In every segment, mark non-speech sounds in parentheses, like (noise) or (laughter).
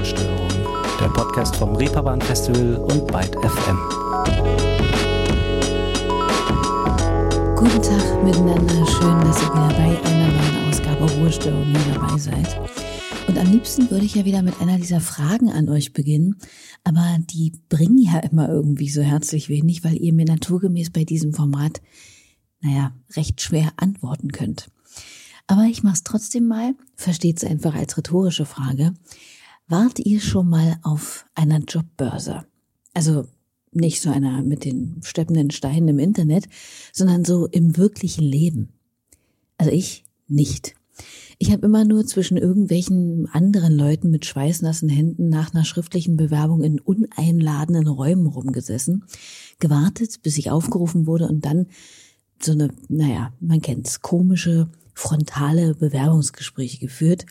Ruhestörung, der Podcast vom Reeperbahn Festival und Byte FM. Guten Tag miteinander, schön, dass ihr wieder bei einer neuen Ausgabe Ruhestörung hier dabei seid. Und am liebsten würde ich ja wieder mit einer dieser Fragen an euch beginnen, aber die bringen ja immer irgendwie so herzlich wenig, weil ihr mir naturgemäß bei diesem Format, naja, recht schwer antworten könnt. Aber ich mache es trotzdem mal, versteht es einfach als rhetorische Frage. Wart ihr schon mal auf einer Jobbörse? Also nicht so einer mit den steppenden Steinen im Internet, sondern so im wirklichen Leben. Also ich nicht. Ich habe immer nur zwischen irgendwelchen anderen Leuten mit schweißnassen Händen nach einer schriftlichen Bewerbung in uneinladenden Räumen rumgesessen, gewartet, bis ich aufgerufen wurde und dann so eine, naja, man kennt's, komische, frontale Bewerbungsgespräche geführt,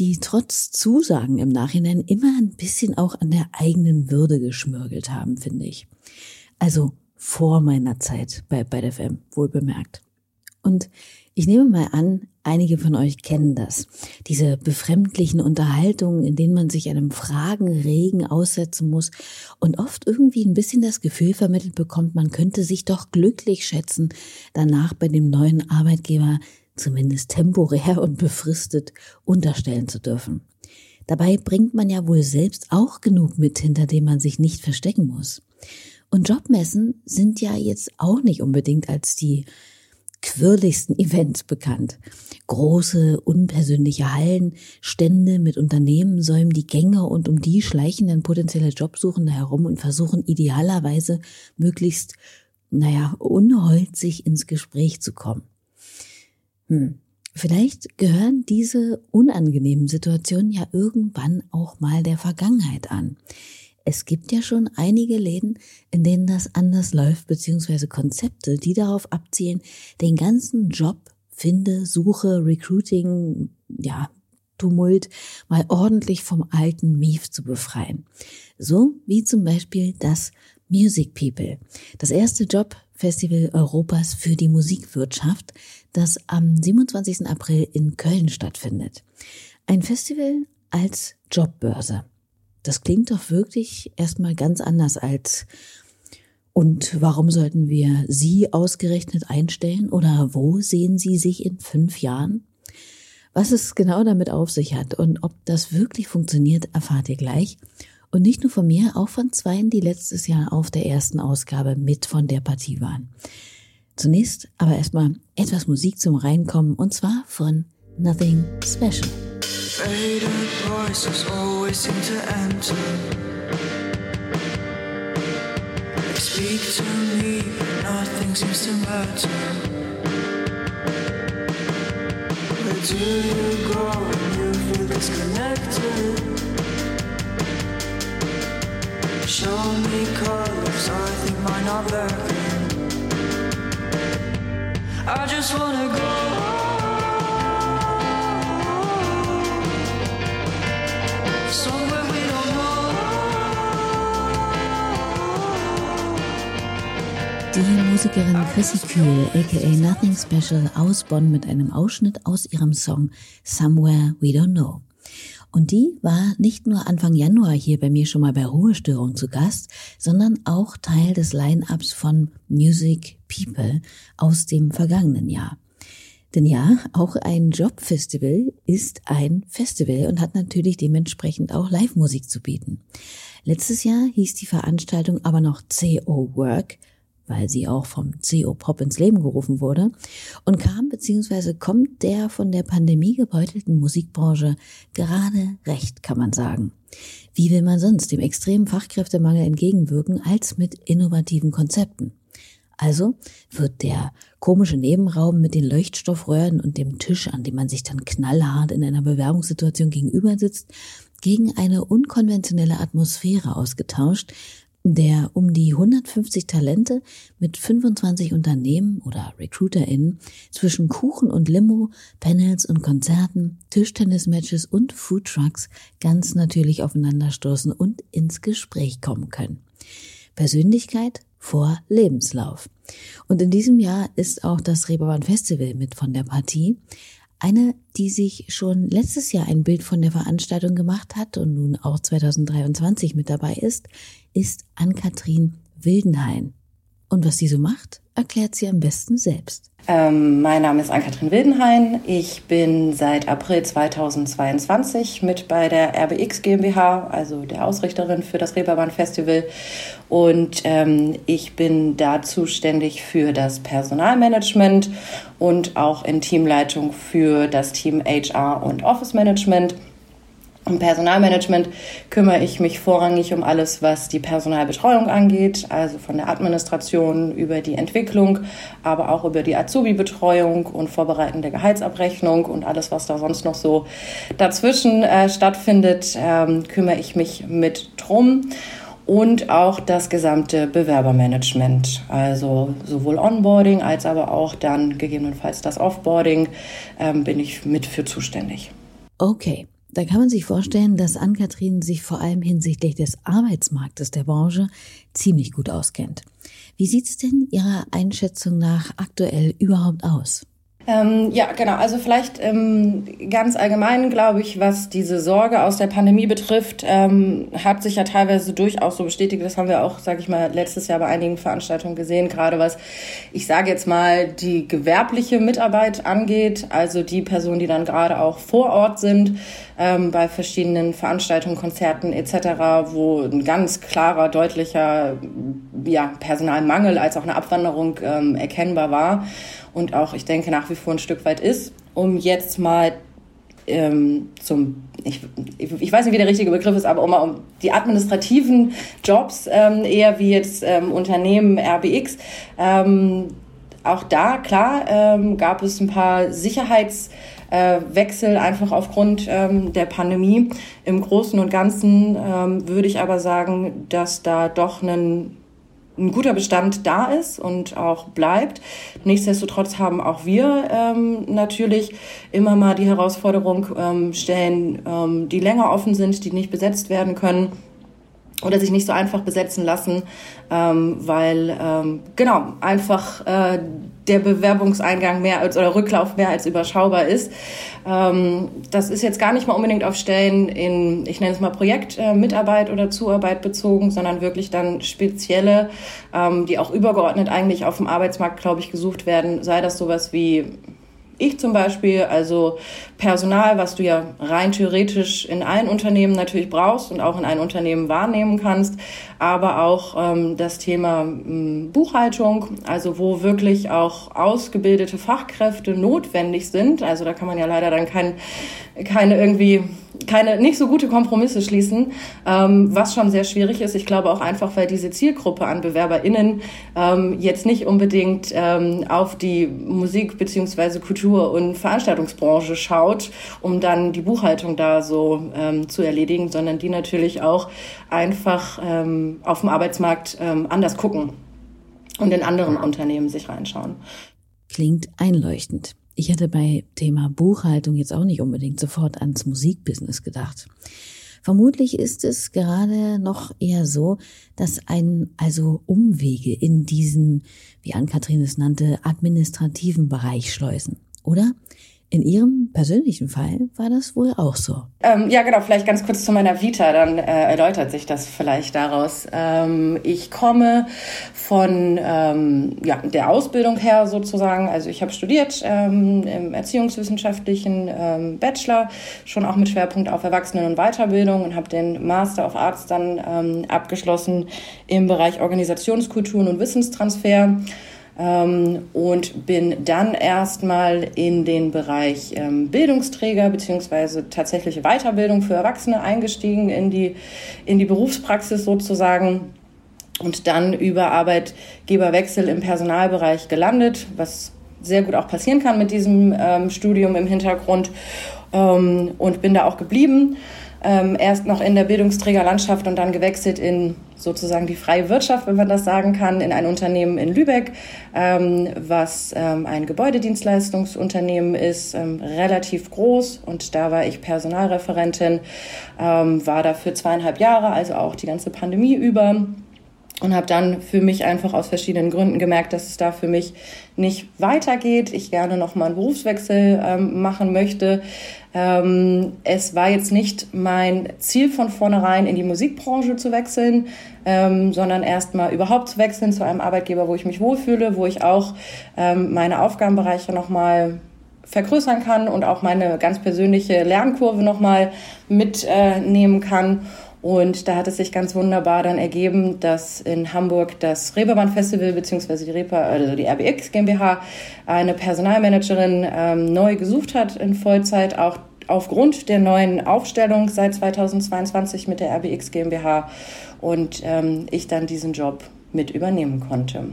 die trotz Zusagen im Nachhinein immer ein bisschen auch an der eigenen Würde geschmürgelt haben, finde ich. Also vor meiner Zeit bei, der FM, wohl bemerkt. Und ich nehme mal an, einige von euch kennen das. Diese befremdlichen Unterhaltungen, in denen man sich einem Fragenregen aussetzen muss und oft irgendwie ein bisschen das Gefühl vermittelt bekommt, man könnte sich doch glücklich schätzen, danach bei dem neuen Arbeitgeber zumindest temporär und befristet unterstellen zu dürfen. Dabei bringt man ja wohl selbst auch genug mit, hinter dem man sich nicht verstecken muss. Und Jobmessen sind ja jetzt auch nicht unbedingt als die quirligsten (laughs) Events bekannt. Große, unpersönliche Hallen, Stände mit Unternehmen säumen die Gänge und um die schleichen dann potenzielle Jobsuchende herum und versuchen idealerweise möglichst, naja, unholzig ins Gespräch zu kommen. Hm. Vielleicht gehören diese unangenehmen Situationen ja irgendwann auch mal der Vergangenheit an. Es gibt ja schon einige Läden, in denen das anders läuft, beziehungsweise Konzepte, die darauf abzielen, den ganzen Job, Finde, Suche, Recruiting, ja, Tumult mal ordentlich vom alten Mief zu befreien. So wie zum Beispiel das Music People, das erste Jobfestival Europas für die Musikwirtschaft, das am 27. April in Köln stattfindet. Ein Festival als Jobbörse. Das klingt doch wirklich erstmal ganz anders als und warum sollten wir Sie ausgerechnet einstellen oder wo sehen Sie sich in fünf Jahren? Was es genau damit auf sich hat und ob das wirklich funktioniert, erfahrt ihr gleich. Und nicht nur von mir, auch von zweien, die letztes Jahr auf der ersten Ausgabe mit von der Partie waren. Zunächst aber erstmal etwas Musik zum Reinkommen und zwar von Nothing Special. Speak to me, but nothing seems to matter. Where do you go when you feel disconnected? Show me colors, I think mine are better. I just wanna go. Die Musikerin Chrissy Kühl, aka Nothing Special aus Bonn mit einem Ausschnitt aus ihrem Song Somewhere We Don't Know. Und die war nicht nur Anfang Januar hier bei mir schon mal bei Ruhestörung zu Gast, sondern auch Teil des Line-Ups von Music People aus dem vergangenen Jahr. Denn ja, auch ein Jobfestival ist ein Festival und hat natürlich dementsprechend auch Live-Musik zu bieten. Letztes Jahr hieß die Veranstaltung aber noch CO Work weil sie auch vom CO Pop ins Leben gerufen wurde und kam bzw. kommt der von der Pandemie gebeutelten Musikbranche gerade recht, kann man sagen. Wie will man sonst dem extremen Fachkräftemangel entgegenwirken als mit innovativen Konzepten? Also wird der komische Nebenraum mit den Leuchtstoffröhren und dem Tisch, an dem man sich dann knallhart in einer Bewerbungssituation gegenüber sitzt, gegen eine unkonventionelle Atmosphäre ausgetauscht, der um die 150 Talente mit 25 Unternehmen oder RecruiterInnen zwischen Kuchen und Limo, Panels und Konzerten, Tischtennismatches und Foodtrucks ganz natürlich aufeinanderstoßen und ins Gespräch kommen können. Persönlichkeit vor Lebenslauf. Und in diesem Jahr ist auch das Reeperbahn Festival mit von der Partie. Eine, die sich schon letztes Jahr ein Bild von der Veranstaltung gemacht hat und nun auch 2023 mit dabei ist, ist Ann-Kathrin Wildenhain. Und was sie so macht, erklärt sie am besten selbst. Ähm, mein Name ist Ann-Kathrin Wildenhain. Ich bin seit April 2022 mit bei der RBX GmbH, also der Ausrichterin für das Reeperbahn Festival. Und ähm, ich bin da zuständig für das Personalmanagement und auch in Teamleitung für das Team HR und Office Management. Im Personalmanagement kümmere ich mich vorrangig um alles, was die Personalbetreuung angeht, also von der Administration über die Entwicklung, aber auch über die Azubi-Betreuung und Vorbereiten der Gehaltsabrechnung und alles, was da sonst noch so dazwischen äh, stattfindet, ähm, kümmere ich mich mit drum und auch das gesamte Bewerbermanagement, also sowohl Onboarding als aber auch dann gegebenenfalls das Offboarding ähm, bin ich mit für zuständig. Okay. Da kann man sich vorstellen, dass Ann-Kathrin sich vor allem hinsichtlich des Arbeitsmarktes der Branche ziemlich gut auskennt. Wie sieht's denn Ihrer Einschätzung nach aktuell überhaupt aus? Ähm, ja, genau. Also vielleicht ähm, ganz allgemein, glaube ich, was diese Sorge aus der Pandemie betrifft, ähm, hat sich ja teilweise durchaus so bestätigt. Das haben wir auch, sage ich mal, letztes Jahr bei einigen Veranstaltungen gesehen, gerade was, ich sage jetzt mal, die gewerbliche Mitarbeit angeht, also die Personen, die dann gerade auch vor Ort sind, ähm, bei verschiedenen Veranstaltungen, Konzerten etc., wo ein ganz klarer, deutlicher ja, Personalmangel als auch eine Abwanderung ähm, erkennbar war und auch, ich denke, nach wie vor ein Stück weit ist, um jetzt mal ähm, zum, ich, ich weiß nicht, wie der richtige Begriff ist, aber um, um die administrativen Jobs, ähm, eher wie jetzt ähm, Unternehmen RBX, ähm, auch da, klar, ähm, gab es ein paar Sicherheitswechsel, äh, einfach aufgrund ähm, der Pandemie. Im Großen und Ganzen würde ich aber sagen, dass da doch ein ein guter Bestand da ist und auch bleibt. Nichtsdestotrotz haben auch wir ähm, natürlich immer mal die Herausforderung, ähm, Stellen, ähm, die länger offen sind, die nicht besetzt werden können oder sich nicht so einfach besetzen lassen, ähm, weil ähm, genau einfach äh, der Bewerbungseingang mehr als oder Rücklauf mehr als überschaubar ist. Ähm, das ist jetzt gar nicht mal unbedingt auf Stellen in, ich nenne es mal Projektmitarbeit äh, oder Zuarbeit bezogen, sondern wirklich dann spezielle, ähm, die auch übergeordnet eigentlich auf dem Arbeitsmarkt, glaube ich, gesucht werden. Sei das sowas wie ich zum Beispiel, also Personal, was du ja rein theoretisch in allen Unternehmen natürlich brauchst und auch in einem Unternehmen wahrnehmen kannst, aber auch ähm, das Thema ähm, Buchhaltung, also wo wirklich auch ausgebildete Fachkräfte notwendig sind. Also da kann man ja leider dann kein, keine irgendwie keine nicht so gute Kompromisse schließen, ähm, was schon sehr schwierig ist. Ich glaube auch einfach, weil diese Zielgruppe an BewerberInnen ähm, jetzt nicht unbedingt ähm, auf die Musik beziehungsweise Kultur- und Veranstaltungsbranche schaut, um dann die Buchhaltung da so ähm, zu erledigen, sondern die natürlich auch einfach ähm, auf dem Arbeitsmarkt ähm, anders gucken und in anderen Unternehmen sich reinschauen. Klingt einleuchtend. Ich hatte bei Thema Buchhaltung jetzt auch nicht unbedingt sofort ans Musikbusiness gedacht. Vermutlich ist es gerade noch eher so, dass ein also Umwege in diesen, wie Ann-Kathrin es nannte, administrativen Bereich schleusen, oder? In Ihrem persönlichen Fall war das wohl auch so. Ähm, ja, genau. Vielleicht ganz kurz zu meiner Vita, dann äh, erläutert sich das vielleicht daraus. Ähm, ich komme von ähm, ja, der Ausbildung her sozusagen. Also ich habe studiert ähm, im erziehungswissenschaftlichen ähm, Bachelor, schon auch mit Schwerpunkt auf Erwachsenen- und Weiterbildung und habe den Master of Arts dann ähm, abgeschlossen im Bereich Organisationskulturen und Wissenstransfer und bin dann erstmal in den Bereich ähm, Bildungsträger beziehungsweise tatsächliche Weiterbildung für Erwachsene eingestiegen in die, in die Berufspraxis sozusagen. Und dann über Arbeitgeberwechsel im Personalbereich gelandet, was sehr gut auch passieren kann mit diesem ähm, Studium im Hintergrund. Ähm, und bin da auch geblieben ähm, erst noch in der Bildungsträgerlandschaft und dann gewechselt in sozusagen die freie Wirtschaft, wenn man das sagen kann, in ein Unternehmen in Lübeck, ähm, was ähm, ein Gebäudedienstleistungsunternehmen ist, ähm, relativ groß. Und da war ich Personalreferentin, ähm, war da für zweieinhalb Jahre, also auch die ganze Pandemie über und habe dann für mich einfach aus verschiedenen Gründen gemerkt, dass es da für mich nicht weitergeht. Ich gerne noch mal einen Berufswechsel ähm, machen möchte. Ähm, es war jetzt nicht mein Ziel von vornherein in die Musikbranche zu wechseln, ähm, sondern erst mal überhaupt zu wechseln zu einem Arbeitgeber, wo ich mich wohlfühle, wo ich auch ähm, meine Aufgabenbereiche noch mal vergrößern kann und auch meine ganz persönliche Lernkurve noch mal mitnehmen äh, kann. Und da hat es sich ganz wunderbar dann ergeben, dass in Hamburg das Reeperbahn Festival bzw. die Reeper, also die RBX GmbH eine Personalmanagerin ähm, neu gesucht hat in Vollzeit, auch aufgrund der neuen Aufstellung seit 2022 mit der RBX GmbH und ähm, ich dann diesen Job mit übernehmen konnte.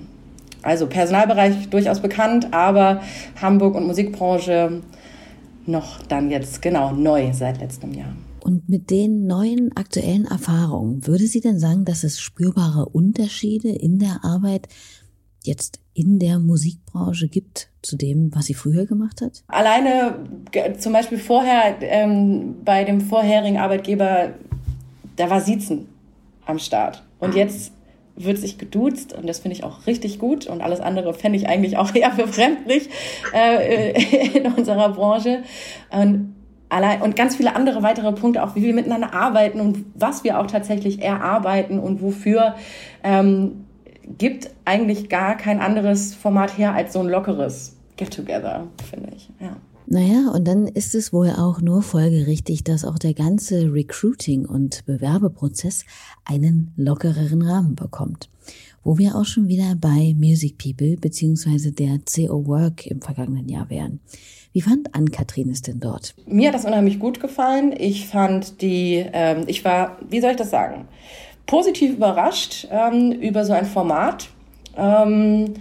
Also Personalbereich durchaus bekannt, aber Hamburg und Musikbranche noch dann jetzt genau neu seit letztem Jahr. Und mit den neuen aktuellen Erfahrungen, würde sie denn sagen, dass es spürbare Unterschiede in der Arbeit jetzt in der Musikbranche gibt zu dem, was sie früher gemacht hat? Alleine zum Beispiel vorher ähm, bei dem vorherigen Arbeitgeber, da war Siezen am Start. Und jetzt wird sich geduzt und das finde ich auch richtig gut und alles andere fände ich eigentlich auch (laughs) eher befremdlich äh, in unserer Branche. Und allein und ganz viele andere weitere Punkte, auch wie wir miteinander arbeiten und was wir auch tatsächlich erarbeiten und wofür, ähm, gibt eigentlich gar kein anderes Format her als so ein lockeres Get-Together, finde ich. Ja. Naja, und dann ist es wohl auch nur folgerichtig, dass auch der ganze Recruiting- und Bewerbeprozess einen lockereren Rahmen bekommt. Wo wir auch schon wieder bei Music People bzw. der CO Work im vergangenen Jahr wären. Wie fand Ann-Kathrin es denn dort? Mir hat das unheimlich gut gefallen. Ich fand die, ähm, ich war, wie soll ich das sagen, positiv überrascht ähm, über so ein Format. Ähm,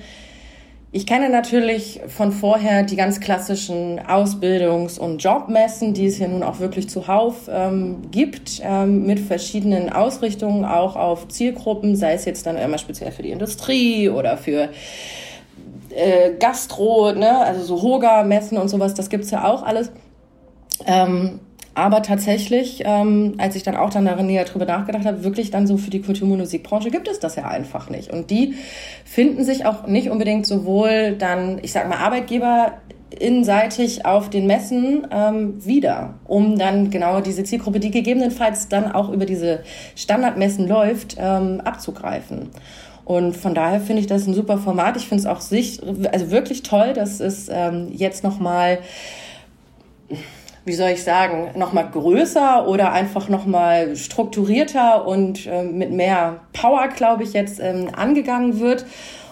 ich kenne natürlich von vorher die ganz klassischen Ausbildungs- und Jobmessen, die es ja nun auch wirklich zuhauf ähm, gibt, ähm, mit verschiedenen Ausrichtungen auch auf Zielgruppen, sei es jetzt dann immer speziell für die Industrie oder für äh, Gastro, ne, also so Hoga-Messen und sowas, das gibt's ja auch alles. Ähm, aber tatsächlich, ähm, als ich dann auch dann darin näher drüber nachgedacht habe, wirklich dann so für die Kultur- und Musikbranche gibt es das ja einfach nicht. Und die finden sich auch nicht unbedingt sowohl dann, ich sag mal, Arbeitgeber inseitig auf den Messen ähm, wieder, um dann genau diese Zielgruppe, die gegebenenfalls dann auch über diese Standardmessen läuft, ähm, abzugreifen. Und von daher finde ich das ein super Format. Ich finde es auch sich, also wirklich toll, dass es ähm, jetzt nochmal wie soll ich sagen, nochmal größer oder einfach nochmal strukturierter und äh, mit mehr Power, glaube ich, jetzt ähm, angegangen wird.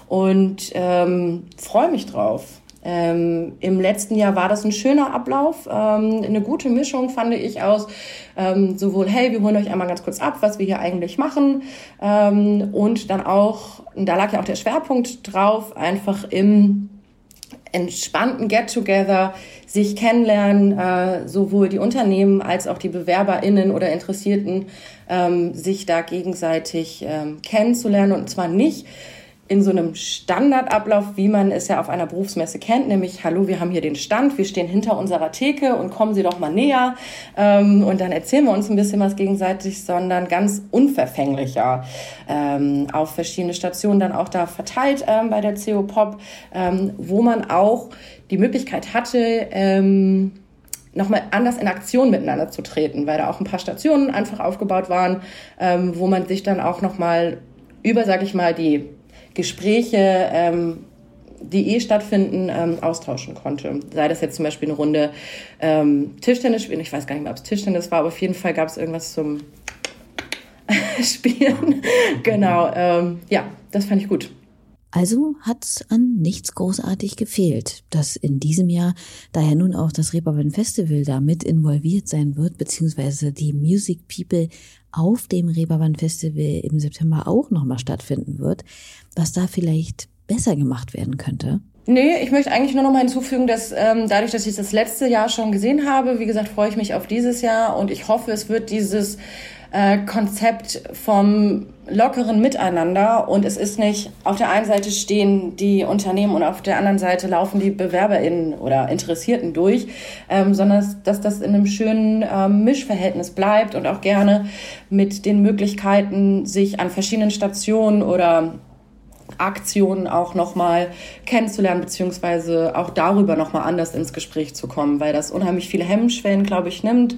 Und ähm, freue mich drauf. Ähm, Im letzten Jahr war das ein schöner Ablauf, ähm, eine gute Mischung fand ich aus ähm, sowohl hey, wir holen euch einmal ganz kurz ab, was wir hier eigentlich machen. Ähm, und dann auch, da lag ja auch der Schwerpunkt drauf, einfach im entspannten Get-Together sich kennenlernen, äh, sowohl die Unternehmen als auch die BewerberInnen oder Interessierten, ähm, sich da gegenseitig ähm, kennenzulernen. Und zwar nicht in so einem Standardablauf, wie man es ja auf einer Berufsmesse kennt, nämlich, hallo, wir haben hier den Stand, wir stehen hinter unserer Theke und kommen Sie doch mal näher ähm, und dann erzählen wir uns ein bisschen was gegenseitig, sondern ganz unverfänglicher ähm, auf verschiedene Stationen dann auch da verteilt ähm, bei der CO Pop, ähm, wo man auch die Möglichkeit hatte, ähm, nochmal anders in Aktion miteinander zu treten, weil da auch ein paar Stationen einfach aufgebaut waren, ähm, wo man sich dann auch nochmal über, sag ich mal, die Gespräche, ähm, die eh stattfinden, ähm, austauschen konnte. Sei das jetzt zum Beispiel eine Runde ähm, Tischtennis spielen. Ich weiß gar nicht mehr, ob es Tischtennis war, aber auf jeden Fall gab es irgendwas zum (laughs) Spielen. (laughs) genau. Ähm, ja, das fand ich gut. Also hat an nichts großartig gefehlt, dass in diesem Jahr, da ja nun auch das Reeperbahn Festival da mit involviert sein wird, beziehungsweise die Music People auf dem Reeperbahn Festival im September auch nochmal stattfinden wird, was da vielleicht besser gemacht werden könnte? Nee, ich möchte eigentlich nur noch mal hinzufügen, dass ähm, dadurch, dass ich das letzte Jahr schon gesehen habe, wie gesagt, freue ich mich auf dieses Jahr und ich hoffe, es wird dieses äh, Konzept vom lockeren Miteinander und es ist nicht auf der einen Seite stehen die Unternehmen und auf der anderen Seite laufen die BewerberInnen oder Interessierten durch, ähm, sondern dass das in einem schönen ähm, Mischverhältnis bleibt und auch gerne mit den Möglichkeiten, sich an verschiedenen Stationen oder Aktionen auch nochmal kennenzulernen, beziehungsweise auch darüber nochmal anders ins Gespräch zu kommen, weil das unheimlich viele Hemmschwellen, glaube ich, nimmt.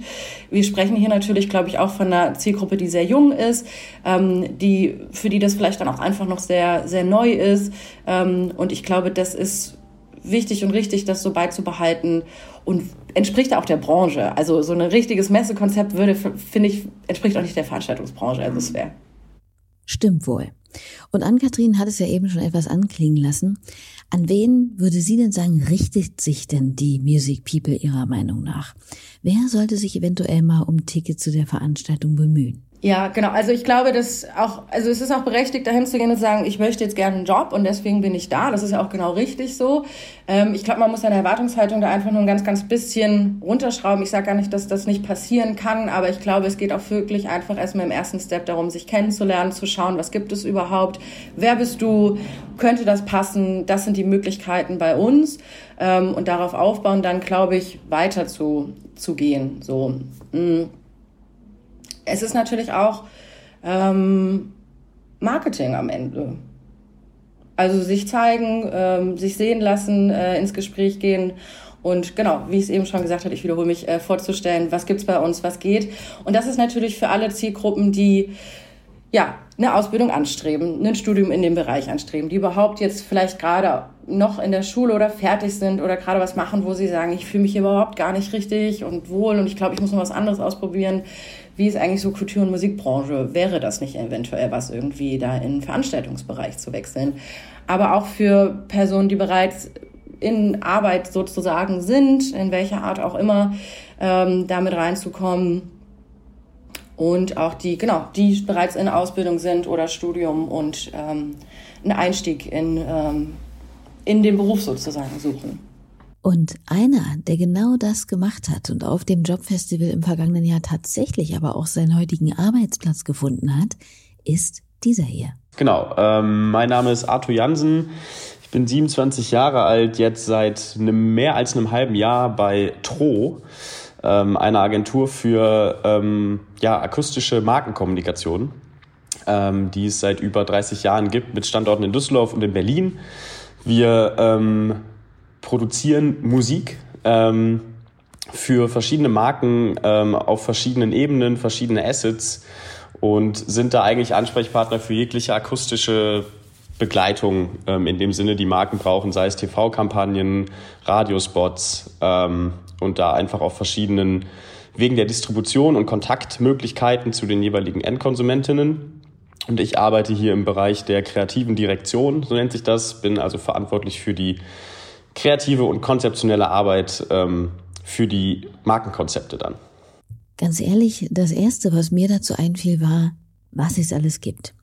Wir sprechen hier natürlich, glaube ich, auch von einer Zielgruppe, die sehr jung ist, ähm, die, für die das vielleicht dann auch einfach noch sehr, sehr neu ist. Ähm, und ich glaube, das ist wichtig und richtig, das so beizubehalten und entspricht auch der Branche. Also so ein richtiges Messekonzept würde, finde ich, entspricht auch nicht der Veranstaltungsbranche, also es wäre. Stimmt wohl. Und Ann-Kathrin hat es ja eben schon etwas anklingen lassen. An wen würde sie denn sagen, richtet sich denn die Music People ihrer Meinung nach? Wer sollte sich eventuell mal um Ticket zu der Veranstaltung bemühen? Ja, genau. Also ich glaube, dass auch, also es ist auch berechtigt, dahin zu gehen und zu sagen, ich möchte jetzt gerne einen Job und deswegen bin ich da. Das ist ja auch genau richtig so. Ähm, ich glaube, man muss seine Erwartungshaltung da einfach nur ein ganz, ganz bisschen runterschrauben. Ich sage gar nicht, dass das nicht passieren kann, aber ich glaube, es geht auch wirklich einfach erstmal im ersten Step darum, sich kennenzulernen, zu schauen, was gibt es überhaupt, wer bist du, könnte das passen, das sind die Möglichkeiten bei uns ähm, und darauf aufbauen, dann glaube ich, weiter zu, zu gehen. So. Mm es ist natürlich auch ähm, Marketing am Ende. Also sich zeigen, ähm, sich sehen lassen, äh, ins Gespräch gehen und genau, wie ich es eben schon gesagt habe, ich wiederhole mich, äh, vorzustellen, was gibt's bei uns, was geht. Und das ist natürlich für alle Zielgruppen, die ja, eine Ausbildung anstreben, ein Studium in dem Bereich anstreben, die überhaupt jetzt vielleicht gerade noch in der Schule oder fertig sind oder gerade was machen, wo sie sagen, ich fühle mich hier überhaupt gar nicht richtig und wohl und ich glaube, ich muss noch was anderes ausprobieren. Wie ist eigentlich so Kultur- und Musikbranche? Wäre das nicht eventuell was, irgendwie da in den Veranstaltungsbereich zu wechseln? Aber auch für Personen, die bereits in Arbeit sozusagen sind, in welcher Art auch immer, ähm, damit reinzukommen und auch die, genau, die bereits in Ausbildung sind oder Studium und ähm, einen Einstieg in, ähm, in den Beruf sozusagen suchen. Und einer, der genau das gemacht hat und auf dem Jobfestival im vergangenen Jahr tatsächlich aber auch seinen heutigen Arbeitsplatz gefunden hat, ist dieser hier. Genau, ähm, mein Name ist Arthur Jansen. Ich bin 27 Jahre alt, jetzt seit einem, mehr als einem halben Jahr bei Tro ähm, eine Agentur für ähm, ja, akustische Markenkommunikation, ähm, die es seit über 30 Jahren gibt, mit Standorten in Düsseldorf und in Berlin. Wir ähm, produzieren Musik ähm, für verschiedene Marken ähm, auf verschiedenen Ebenen, verschiedene Assets und sind da eigentlich Ansprechpartner für jegliche akustische Begleitung ähm, in dem Sinne, die Marken brauchen, sei es TV-Kampagnen, Radiospots, ähm, und da einfach auf verschiedenen Wegen der Distribution und Kontaktmöglichkeiten zu den jeweiligen Endkonsumentinnen. Und ich arbeite hier im Bereich der kreativen Direktion, so nennt sich das, bin also verantwortlich für die kreative und konzeptionelle Arbeit ähm, für die Markenkonzepte dann. Ganz ehrlich, das Erste, was mir dazu einfiel, war, was es alles gibt.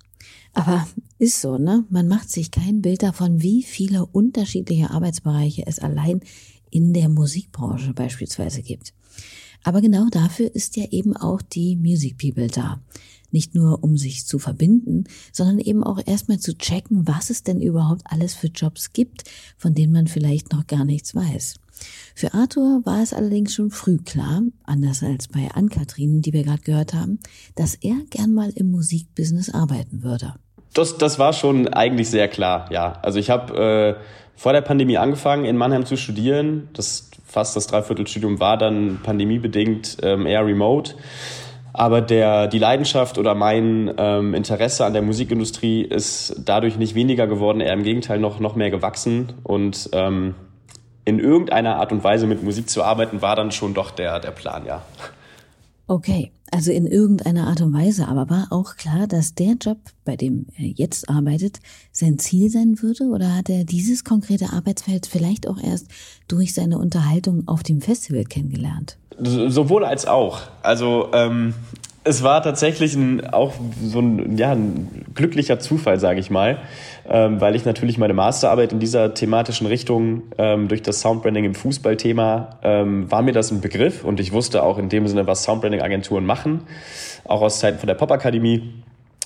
Aber ist so, ne? Man macht sich kein Bild davon, wie viele unterschiedliche Arbeitsbereiche es allein in der Musikbranche beispielsweise gibt. Aber genau dafür ist ja eben auch die Music People da. Nicht nur um sich zu verbinden, sondern eben auch erstmal zu checken, was es denn überhaupt alles für Jobs gibt, von denen man vielleicht noch gar nichts weiß. Für Arthur war es allerdings schon früh klar, anders als bei Ann-Kathrin, die wir gerade gehört haben, dass er gern mal im Musikbusiness arbeiten würde. Das, das war schon eigentlich sehr klar, ja. Also ich habe äh, vor der Pandemie angefangen, in Mannheim zu studieren. Das fast das Dreiviertelstudium war dann pandemiebedingt ähm, eher remote. Aber der, die Leidenschaft oder mein ähm, Interesse an der Musikindustrie ist dadurch nicht weniger geworden, eher im Gegenteil noch, noch mehr gewachsen. Und ähm, in irgendeiner Art und Weise mit Musik zu arbeiten, war dann schon doch der, der Plan, ja. Okay, also in irgendeiner Art und Weise, aber war auch klar, dass der Job, bei dem er jetzt arbeitet, sein Ziel sein würde? Oder hat er dieses konkrete Arbeitsfeld vielleicht auch erst durch seine Unterhaltung auf dem Festival kennengelernt? Sowohl als auch. Also ähm, es war tatsächlich ein, auch so ein, ja, ein glücklicher Zufall, sage ich mal, ähm, weil ich natürlich meine Masterarbeit in dieser thematischen Richtung ähm, durch das Soundbranding im Fußballthema ähm, war mir das ein Begriff und ich wusste auch in dem Sinne, was Soundbranding-Agenturen machen, auch aus Zeiten von der Popakademie.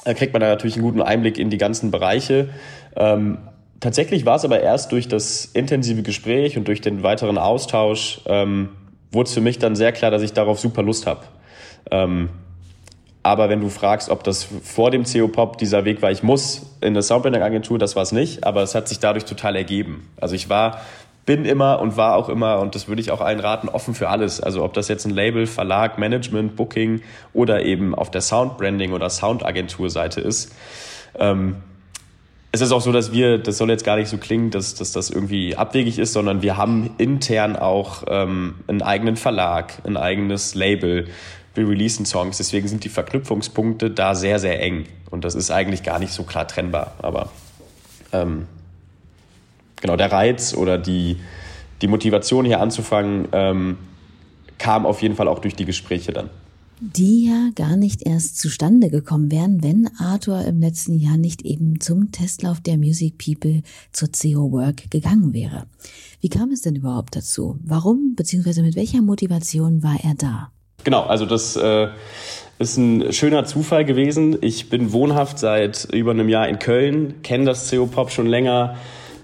Da kriegt man da natürlich einen guten Einblick in die ganzen Bereiche. Ähm, tatsächlich war es aber erst durch das intensive Gespräch und durch den weiteren Austausch ähm, wurde es für mich dann sehr klar, dass ich darauf super Lust habe. Ähm, aber wenn du fragst, ob das vor dem CO-Pop dieser Weg war, ich muss in eine Soundbranding-Agentur, das war es nicht, aber es hat sich dadurch total ergeben. Also ich war, bin immer und war auch immer, und das würde ich auch allen raten, offen für alles. Also ob das jetzt ein Label, Verlag, Management, Booking oder eben auf der Soundbranding- oder Soundagentur-Seite ist. Ähm, es ist auch so, dass wir, das soll jetzt gar nicht so klingen, dass, dass das irgendwie abwegig ist, sondern wir haben intern auch ähm, einen eigenen Verlag, ein eigenes Label wir releasen Songs. Deswegen sind die Verknüpfungspunkte da sehr, sehr eng. Und das ist eigentlich gar nicht so klar trennbar. Aber ähm, genau, der Reiz oder die, die Motivation hier anzufangen, ähm, kam auf jeden Fall auch durch die Gespräche dann. Die ja gar nicht erst zustande gekommen wären, wenn Arthur im letzten Jahr nicht eben zum Testlauf der Music People zur CO Work gegangen wäre. Wie kam es denn überhaupt dazu? Warum bzw. mit welcher Motivation war er da? Genau, also das äh, ist ein schöner Zufall gewesen. Ich bin wohnhaft seit über einem Jahr in Köln, kenne das CO-Pop schon länger,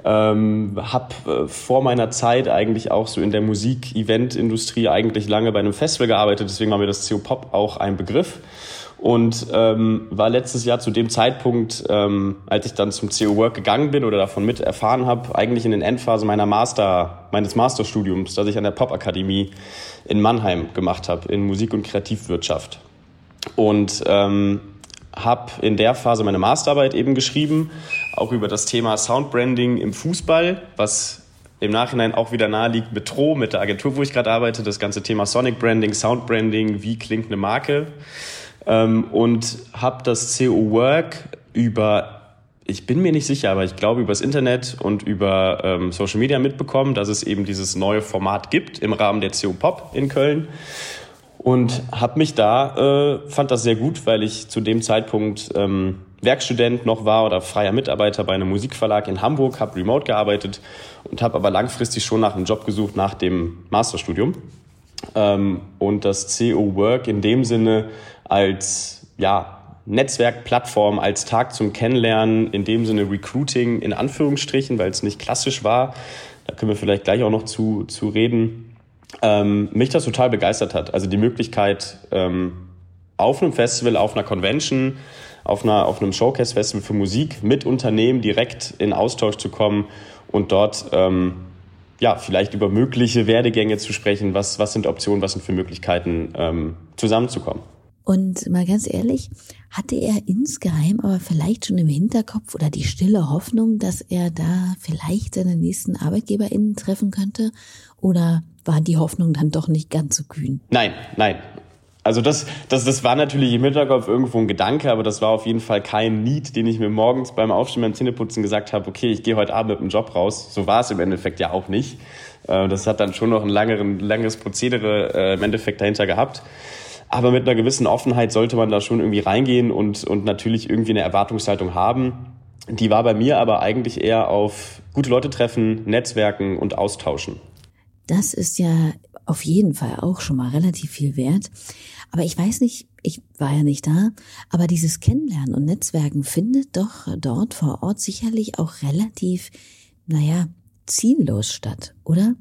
ähm, habe äh, vor meiner Zeit eigentlich auch so in der Musik-Event-Industrie eigentlich lange bei einem Festival gearbeitet, deswegen war mir das CO-Pop auch ein Begriff und ähm, war letztes Jahr zu dem Zeitpunkt, ähm, als ich dann zum CO Work gegangen bin oder davon mit erfahren habe, eigentlich in den Endphase meiner Master, meines Masterstudiums, das ich an der Popakademie in Mannheim gemacht habe, in Musik- und Kreativwirtschaft. Und ähm, habe in der Phase meine Masterarbeit eben geschrieben, auch über das Thema Soundbranding im Fußball, was im Nachhinein auch wieder nahe liegt mit Tro, mit der Agentur, wo ich gerade arbeite, das ganze Thema Sonic Branding, Soundbranding, wie klingt eine Marke. Ähm, und habe das CO Work über ich bin mir nicht sicher, aber ich glaube über das Internet und über ähm, Social Media mitbekommen, dass es eben dieses neue Format gibt im Rahmen der CO Pop in Köln und habe mich da äh, fand das sehr gut, weil ich zu dem Zeitpunkt ähm, Werkstudent noch war oder freier Mitarbeiter bei einem Musikverlag in Hamburg, habe remote gearbeitet und habe aber langfristig schon nach einem Job gesucht nach dem Masterstudium ähm, und das CO Work in dem Sinne als ja Netzwerkplattform als Tag zum Kennenlernen, in dem Sinne Recruiting in Anführungsstrichen, weil es nicht klassisch war. Da können wir vielleicht gleich auch noch zu, zu reden. Ähm, mich das total begeistert hat. Also die Möglichkeit, ähm, auf einem Festival, auf einer Convention, auf, einer, auf einem Showcase-Festival für Musik mit Unternehmen direkt in Austausch zu kommen und dort ähm, ja, vielleicht über mögliche Werdegänge zu sprechen. Was, was sind Optionen, was sind für Möglichkeiten, ähm, zusammenzukommen? Und mal ganz ehrlich, hatte er insgeheim aber vielleicht schon im Hinterkopf oder die stille Hoffnung, dass er da vielleicht seine nächsten ArbeitgeberInnen treffen könnte? Oder war die Hoffnung dann doch nicht ganz so kühn? Nein, nein. Also das, das, das war natürlich im Hinterkopf irgendwo ein Gedanke, aber das war auf jeden Fall kein Need, den ich mir morgens beim Aufstehen beim Zähneputzen gesagt habe, okay, ich gehe heute Abend mit dem Job raus. So war es im Endeffekt ja auch nicht. Äh, das hat dann schon noch ein langeren, langes Prozedere äh, im Endeffekt dahinter gehabt. Aber mit einer gewissen Offenheit sollte man da schon irgendwie reingehen und, und natürlich irgendwie eine Erwartungshaltung haben. Die war bei mir aber eigentlich eher auf gute Leute treffen, Netzwerken und austauschen. Das ist ja auf jeden Fall auch schon mal relativ viel wert. Aber ich weiß nicht, ich war ja nicht da, aber dieses Kennenlernen und Netzwerken findet doch dort vor Ort sicherlich auch relativ, naja, ziellos statt, oder?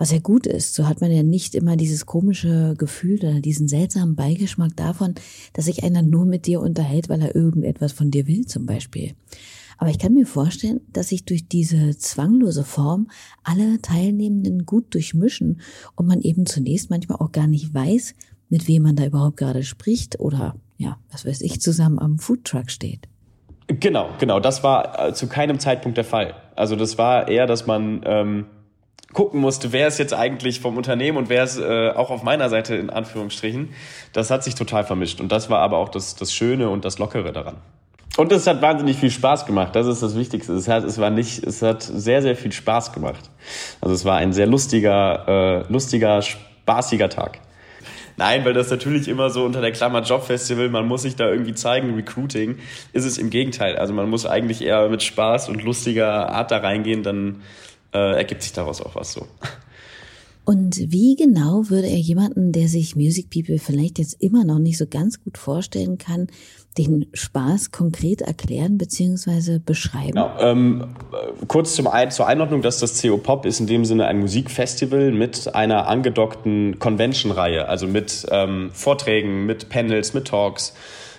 Was ja gut ist, so hat man ja nicht immer dieses komische Gefühl oder diesen seltsamen Beigeschmack davon, dass sich einer nur mit dir unterhält, weil er irgendetwas von dir will zum Beispiel. Aber ich kann mir vorstellen, dass sich durch diese zwanglose Form alle Teilnehmenden gut durchmischen und man eben zunächst manchmal auch gar nicht weiß, mit wem man da überhaupt gerade spricht oder ja, was weiß ich, zusammen am Foodtruck steht. Genau, genau. Das war äh, zu keinem Zeitpunkt der Fall. Also das war eher, dass man ähm, gucken musste, wer ist jetzt eigentlich vom Unternehmen und wer ist äh, auch auf meiner Seite in Anführungsstrichen. Das hat sich total vermischt und das war aber auch das, das Schöne und das Lockere daran. Und es hat wahnsinnig viel Spaß gemacht. Das ist das Wichtigste. Es hat, es war nicht, es hat sehr, sehr viel Spaß gemacht. Also es war ein sehr lustiger, äh, lustiger, spaßiger Tag. Nein, weil das natürlich immer so unter der Klammer Jobfestival, man muss sich da irgendwie zeigen, Recruiting, ist es im Gegenteil. Also man muss eigentlich eher mit Spaß und lustiger Art da reingehen, dann äh, ergibt sich daraus auch was so. Und wie genau würde er jemanden, der sich Music People vielleicht jetzt immer noch nicht so ganz gut vorstellen kann, den Spaß konkret erklären bzw. beschreiben? Genau, ähm, kurz zum Ein zur Einordnung, dass das CO Pop ist in dem Sinne ein Musikfestival mit einer angedockten Convention-Reihe, also mit ähm, Vorträgen, mit Panels, mit Talks,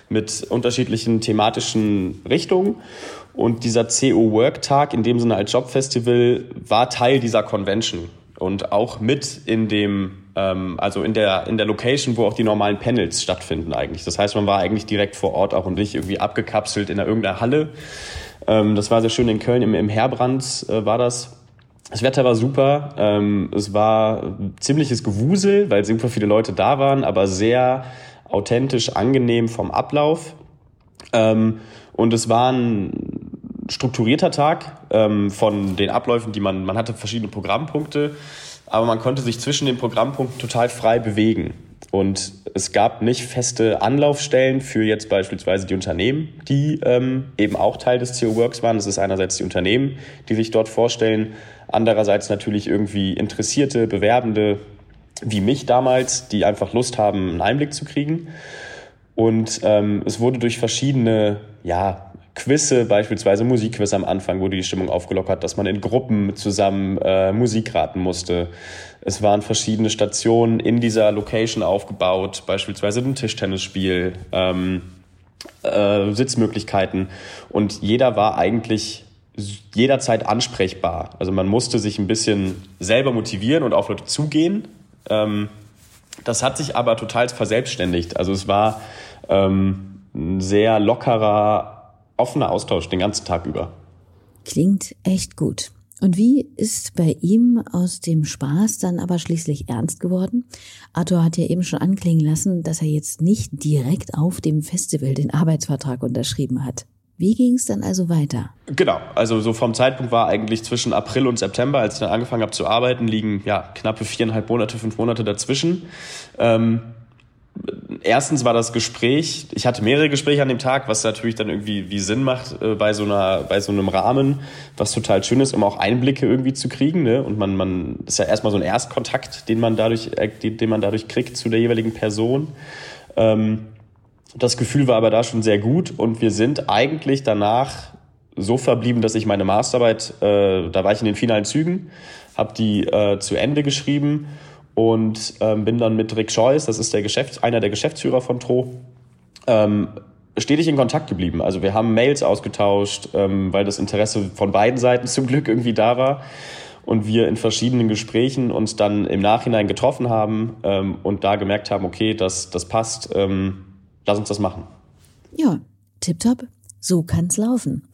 mit unterschiedlichen thematischen Richtungen. Und dieser CO Work Tag in dem Sinne als Jobfestival war Teil dieser Convention und auch mit in dem, ähm, also in der, in der Location, wo auch die normalen Panels stattfinden eigentlich. Das heißt, man war eigentlich direkt vor Ort auch und nicht irgendwie abgekapselt in irgendeiner Halle. Ähm, das war sehr schön in Köln, im, im Herbrand äh, war das. Das Wetter war super. Ähm, es war ziemliches Gewusel, weil super viele Leute da waren, aber sehr authentisch, angenehm vom Ablauf. Ähm, und es war ein strukturierter Tag ähm, von den Abläufen, die man, man hatte verschiedene Programmpunkte, aber man konnte sich zwischen den Programmpunkten total frei bewegen. Und es gab nicht feste Anlaufstellen für jetzt beispielsweise die Unternehmen, die ähm, eben auch Teil des CO Works waren. Das ist einerseits die Unternehmen, die sich dort vorstellen, andererseits natürlich irgendwie Interessierte, Bewerbende, wie mich damals, die einfach Lust haben, einen Einblick zu kriegen. Und ähm, es wurde durch verschiedene ja, Quizze, beispielsweise Musikquiz am Anfang, wurde die Stimmung aufgelockert, dass man in Gruppen zusammen äh, Musik raten musste. Es waren verschiedene Stationen in dieser Location aufgebaut, beispielsweise ein Tischtennisspiel, ähm, äh, Sitzmöglichkeiten. Und jeder war eigentlich jederzeit ansprechbar. Also man musste sich ein bisschen selber motivieren und auf Leute zugehen. Ähm, das hat sich aber total verselbstständigt. Also es war ähm, ein sehr lockerer offener Austausch den ganzen Tag über. Klingt echt gut. Und wie ist bei ihm aus dem Spaß dann aber schließlich ernst geworden? Arthur hat ja eben schon anklingen lassen, dass er jetzt nicht direkt auf dem Festival den Arbeitsvertrag unterschrieben hat. Wie ging es dann also weiter? Genau, also so vom Zeitpunkt war eigentlich zwischen April und September, als ich dann angefangen habe zu arbeiten, liegen ja knappe viereinhalb Monate, fünf Monate dazwischen. Ähm, erstens war das Gespräch, ich hatte mehrere Gespräche an dem Tag, was natürlich dann irgendwie wie Sinn macht äh, bei so einer, bei so einem Rahmen, was total schön ist, um auch Einblicke irgendwie zu kriegen. Ne? Und man, man ist ja erstmal so ein Erstkontakt, den man dadurch, äh, den man dadurch kriegt zu der jeweiligen Person. Ähm, das Gefühl war aber da schon sehr gut und wir sind eigentlich danach so verblieben, dass ich meine Masterarbeit, äh, da war ich in den finalen Zügen, habe die äh, zu Ende geschrieben und ähm, bin dann mit Rick Scheuss, das ist der Geschäfts-, einer der Geschäftsführer von Tro, ähm, stetig in Kontakt geblieben. Also wir haben Mails ausgetauscht, ähm, weil das Interesse von beiden Seiten zum Glück irgendwie da war und wir in verschiedenen Gesprächen uns dann im Nachhinein getroffen haben ähm, und da gemerkt haben, okay, das, das passt, ähm, lass uns das machen. Ja, tipptopp, so kann's laufen.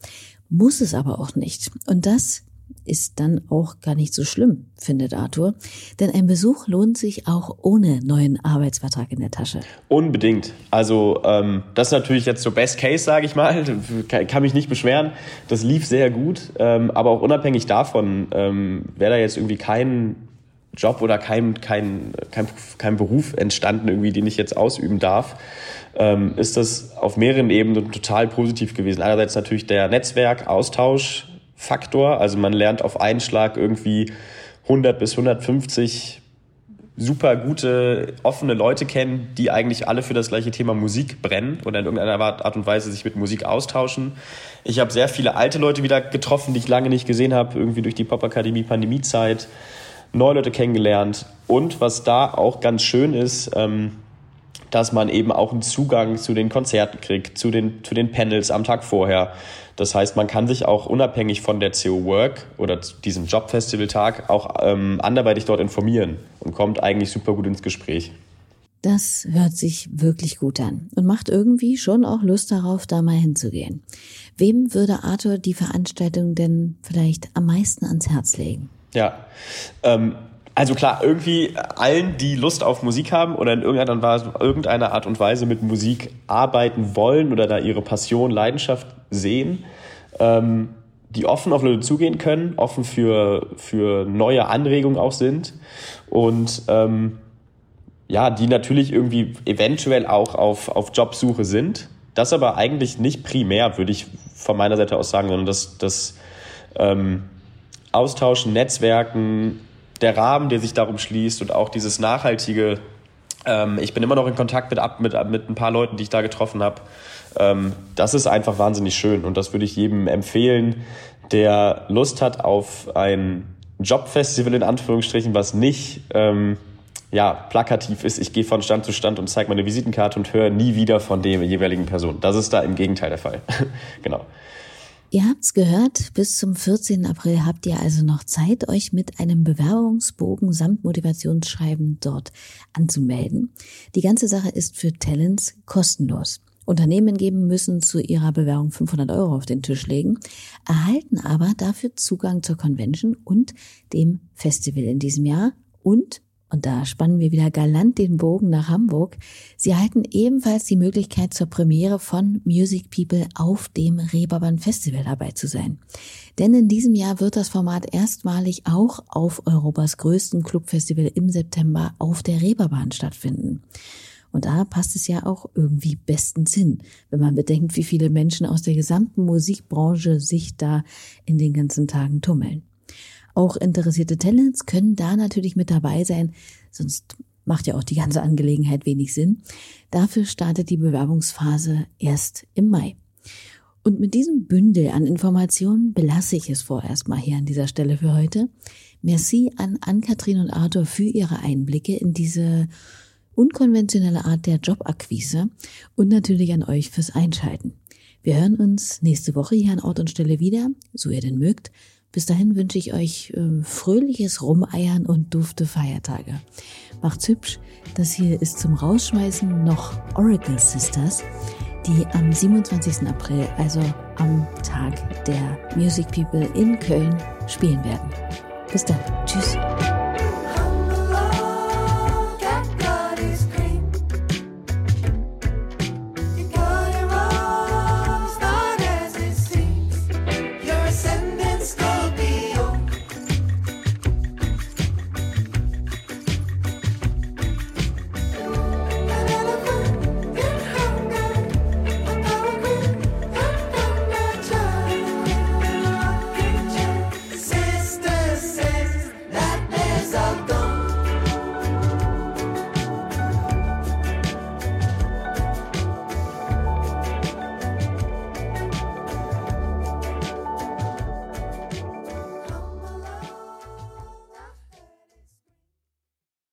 Muss es aber auch nicht. Und das ist dann auch gar nicht so schlimm, findet Arthur. Denn ein Besuch lohnt sich auch ohne neuen Arbeitsvertrag in der Tasche. Unbedingt. Also ähm, das ist natürlich jetzt so Best Case, sage ich mal. (laughs) Kann mich nicht beschweren. Das lief sehr gut. Ähm, aber auch unabhängig davon ähm, wäre da jetzt irgendwie kein Job oder kein, kein, kein, kein Beruf entstanden, irgendwie, den ich jetzt ausüben darf, ähm, ist das auf mehreren Ebenen total positiv gewesen. Einerseits natürlich der Netzwerk, Austausch, Faktor. Also man lernt auf einen Schlag irgendwie 100 bis 150 super gute, offene Leute kennen, die eigentlich alle für das gleiche Thema Musik brennen oder in irgendeiner Art und Weise sich mit Musik austauschen. Ich habe sehr viele alte Leute wieder getroffen, die ich lange nicht gesehen habe, irgendwie durch die Popakademie Pandemiezeit, neue Leute kennengelernt. Und was da auch ganz schön ist, ähm, dass man eben auch einen Zugang zu den Konzerten kriegt, zu den, zu den Panels am Tag vorher. Das heißt, man kann sich auch unabhängig von der CO Work oder diesem Jobfestival-Tag auch ähm, anderweitig dort informieren und kommt eigentlich super gut ins Gespräch. Das hört sich wirklich gut an und macht irgendwie schon auch Lust darauf, da mal hinzugehen. Wem würde Arthur die Veranstaltung denn vielleicht am meisten ans Herz legen? Ja, ähm, also klar, irgendwie allen, die Lust auf Musik haben oder in irgendeiner Art und Weise mit Musik arbeiten wollen oder da ihre Passion, Leidenschaft sehen, ähm, die offen auf Leute zugehen können, offen für, für neue Anregungen auch sind und ähm, ja, die natürlich irgendwie eventuell auch auf, auf Jobsuche sind. Das aber eigentlich nicht primär, würde ich von meiner Seite aus sagen, sondern das, das ähm, Austauschen, Netzwerken, der Rahmen, der sich darum schließt und auch dieses nachhaltige, ähm, ich bin immer noch in Kontakt mit, mit, mit ein paar Leuten, die ich da getroffen habe. Ähm, das ist einfach wahnsinnig schön und das würde ich jedem empfehlen, der Lust hat auf ein Jobfestival in Anführungsstrichen, was nicht ähm, ja, plakativ ist, ich gehe von Stand zu Stand und zeige meine Visitenkarte und höre nie wieder von der jeweiligen Person. Das ist da im Gegenteil der Fall. (laughs) genau. Ihr habt's gehört, bis zum 14. April habt ihr also noch Zeit, euch mit einem Bewerbungsbogen samt Motivationsschreiben dort anzumelden. Die ganze Sache ist für Talents kostenlos. Unternehmen geben müssen zu ihrer Bewerbung 500 Euro auf den Tisch legen, erhalten aber dafür Zugang zur Convention und dem Festival in diesem Jahr und und da spannen wir wieder galant den Bogen nach Hamburg. Sie erhalten ebenfalls die Möglichkeit zur Premiere von Music People auf dem Reeperbahn Festival dabei zu sein. Denn in diesem Jahr wird das Format erstmalig auch auf Europas größten Clubfestival im September auf der Reeperbahn stattfinden. Und da passt es ja auch irgendwie besten Sinn, wenn man bedenkt, wie viele Menschen aus der gesamten Musikbranche sich da in den ganzen Tagen tummeln. Auch interessierte Talents können da natürlich mit dabei sein, sonst macht ja auch die ganze Angelegenheit wenig Sinn. Dafür startet die Bewerbungsphase erst im Mai. Und mit diesem Bündel an Informationen belasse ich es vorerst mal hier an dieser Stelle für heute. Merci an Ann-Kathrin und Arthur für ihre Einblicke in diese unkonventionelle Art der Jobakquise und natürlich an euch fürs Einschalten. Wir hören uns nächste Woche hier an Ort und Stelle wieder, so ihr denn mögt. Bis dahin wünsche ich euch äh, fröhliches Rumeiern und dufte Feiertage. Macht's hübsch. Das hier ist zum Rausschmeißen noch Oracle Sisters, die am 27. April, also am Tag der Music People in Köln, spielen werden. Bis dann. Tschüss.